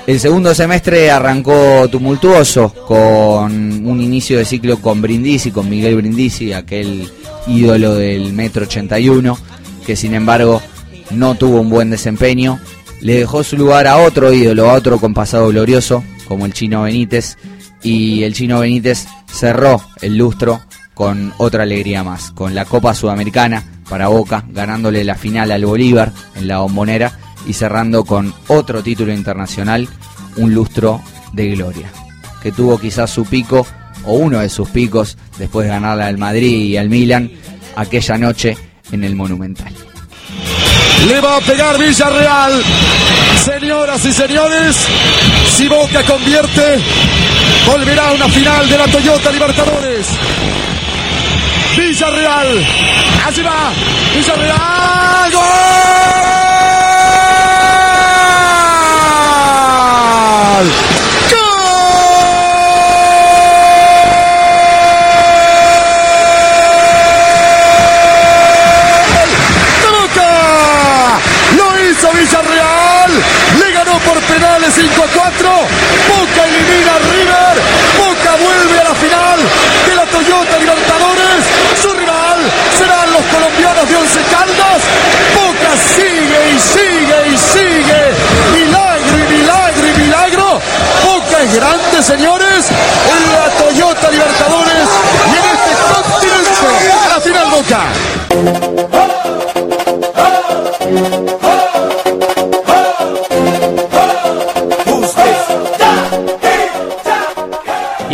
El segundo semestre arrancó tumultuoso con un inicio de ciclo con Brindisi, con Miguel Brindisi, aquel ídolo del Metro 81, que sin embargo no tuvo un buen desempeño. Le dejó su lugar a otro ídolo, a otro con pasado glorioso, como el chino Benítez, y el chino Benítez cerró el lustro con otra alegría más, con la Copa Sudamericana para Boca, ganándole la final al Bolívar en la bombonera y cerrando con otro título internacional, un lustro de gloria, que tuvo quizás su pico o uno de sus picos después de ganarle al Madrid y al Milan aquella noche en el Monumental. Le va a pegar Villarreal. Señoras y señores, si Boca convierte, volverá a una final de la Toyota Libertadores. Villarreal. Allí va. Villarreal. ¡Gol! Penales 5 a 4. Boca elimina River. Boca vuelve a la final de la Toyota Libertadores. Su rival serán los colombianos de Once Caldas. Boca sigue y sigue y sigue. Milagro y milagro y milagro. Boca es grande, señores. En la Toyota Libertadores y en este continente. La final Boca.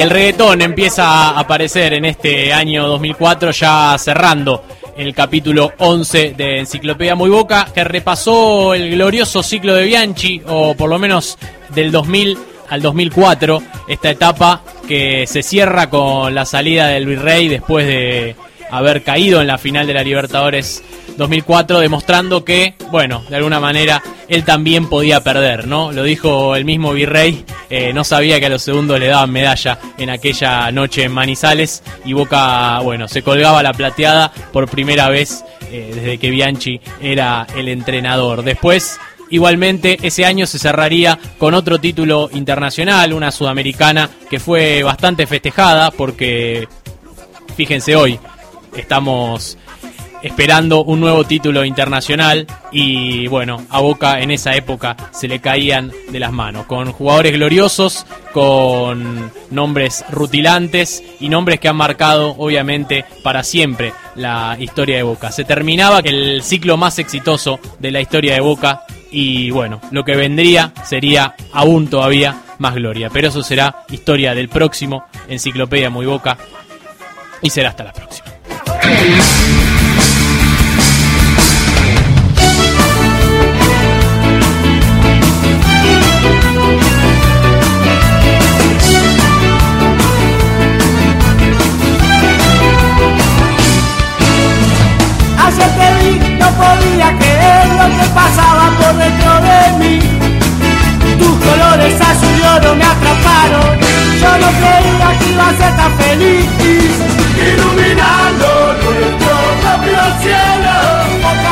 El reggaetón empieza a aparecer en este año 2004, ya cerrando el capítulo 11 de Enciclopedia Muy Boca, que repasó el glorioso ciclo de Bianchi, o por lo menos del 2000 al 2004, esta etapa que se cierra con la salida del Virrey después de haber caído en la final de la Libertadores 2004, demostrando que, bueno, de alguna manera él también podía perder, ¿no? Lo dijo el mismo Virrey, eh, no sabía que a los segundos le daban medalla en aquella noche en Manizales y Boca, bueno, se colgaba la plateada por primera vez eh, desde que Bianchi era el entrenador. Después Igualmente, ese año se cerraría con otro título internacional, una sudamericana que fue bastante festejada porque, fíjense hoy, estamos esperando un nuevo título internacional y bueno, a Boca en esa época se le caían de las manos, con jugadores gloriosos, con nombres rutilantes y nombres que han marcado obviamente para siempre la historia de Boca. Se terminaba el ciclo más exitoso de la historia de Boca y bueno, lo que vendría sería aún todavía más gloria, pero eso será historia del próximo Enciclopedia Muy Boca y será hasta la próxima. Hace feliz no podía creer lo que pasaba por dentro de mí. Tus colores azul y oro me atraparon. Yo no creía que iba a ser tan feliz iluminando nuestro propio cielo.